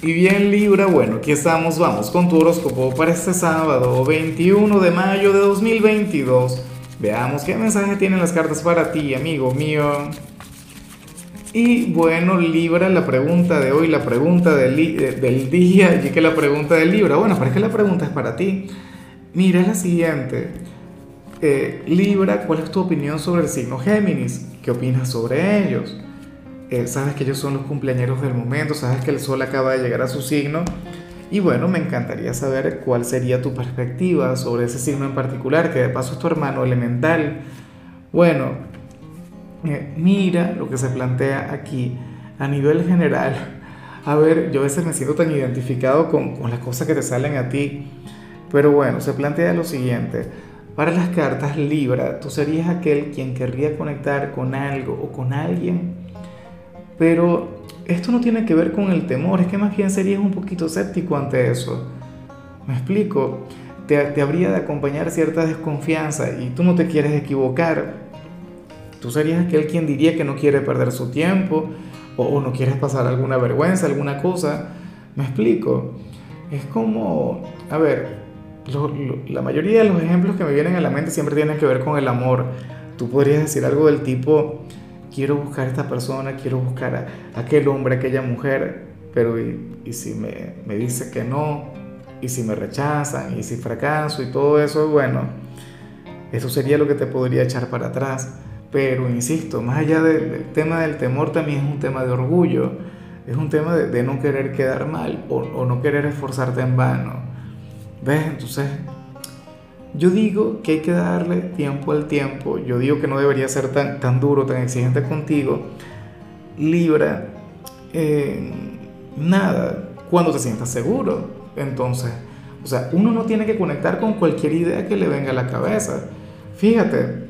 Y bien Libra, bueno, aquí estamos, vamos con tu horóscopo para este sábado 21 de mayo de 2022. Veamos qué mensaje tienen las cartas para ti, amigo mío. Y bueno, Libra, la pregunta de hoy, la pregunta del, del día, y que la pregunta de Libra, bueno, para que la pregunta es para ti. Mira, es la siguiente. Eh, Libra, ¿cuál es tu opinión sobre el signo Géminis? ¿Qué opinas sobre ellos? Eh, sabes que ellos son los cumpleaños del momento, sabes que el sol acaba de llegar a su signo. Y bueno, me encantaría saber cuál sería tu perspectiva sobre ese signo en particular, que de paso es tu hermano elemental. Bueno, eh, mira lo que se plantea aquí a nivel general. A ver, yo a veces me siento tan identificado con, con las cosas que te salen a ti. Pero bueno, se plantea lo siguiente. Para las cartas Libra, tú serías aquel quien querría conectar con algo o con alguien pero esto no tiene que ver con el temor, es que más bien serías un poquito escéptico ante eso. ¿Me explico? Te, habría de acompañar cierta desconfianza y tú no te quieres equivocar. Tú serías aquel quien diría que no quiere perder su tiempo o, no quieres pasar alguna vergüenza, alguna cosa. ¿Me explico? Es como, a ver, la mayoría de los ejemplos que me vienen a la mente siempre tienen que ver con el amor. Tú podrías decir algo del tipo, quiero buscar a esta persona, quiero buscar a, aquel hombre, aquella mujer, pero y, si me, me, dice que no, y si me rechazan, y si fracaso y todo eso, bueno, eso sería lo que te podría echar para atrás. Pero insisto, más allá del, tema del temor, también es un tema de orgullo, es un tema de, no querer quedar mal o, o no querer esforzarte en vano. ¿Ves? Entonces yo digo que hay que darle tiempo al tiempo, yo digo que no debería ser tan, tan duro, tan exigente contigo. Libra, eh, nada, cuando te sientas seguro. Entonces, o sea, uno no tiene que conectar con cualquier idea que le venga a la cabeza. Fíjate,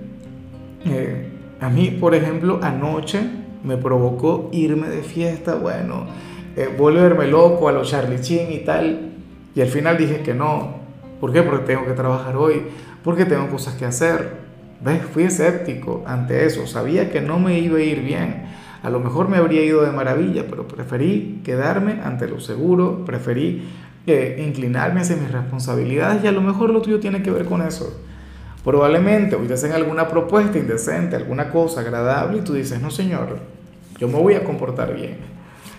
eh, a mí, por ejemplo, anoche me provocó irme de fiesta, bueno, eh, volverme loco a los Charlie Chin y tal. Y al final dije que no, ¿Por qué? Porque tengo que trabajar hoy, porque tengo cosas que hacer. ¿Ves? Fui escéptico ante eso, sabía que no me iba a ir bien. A lo mejor me habría ido de maravilla, pero preferí quedarme ante lo seguro, preferí eh, inclinarme hacia mis responsabilidades y a lo mejor lo tuyo tiene que ver con eso. Probablemente hoy te hacen alguna propuesta indecente, alguna cosa agradable y tú dices, no señor, yo me voy a comportar bien.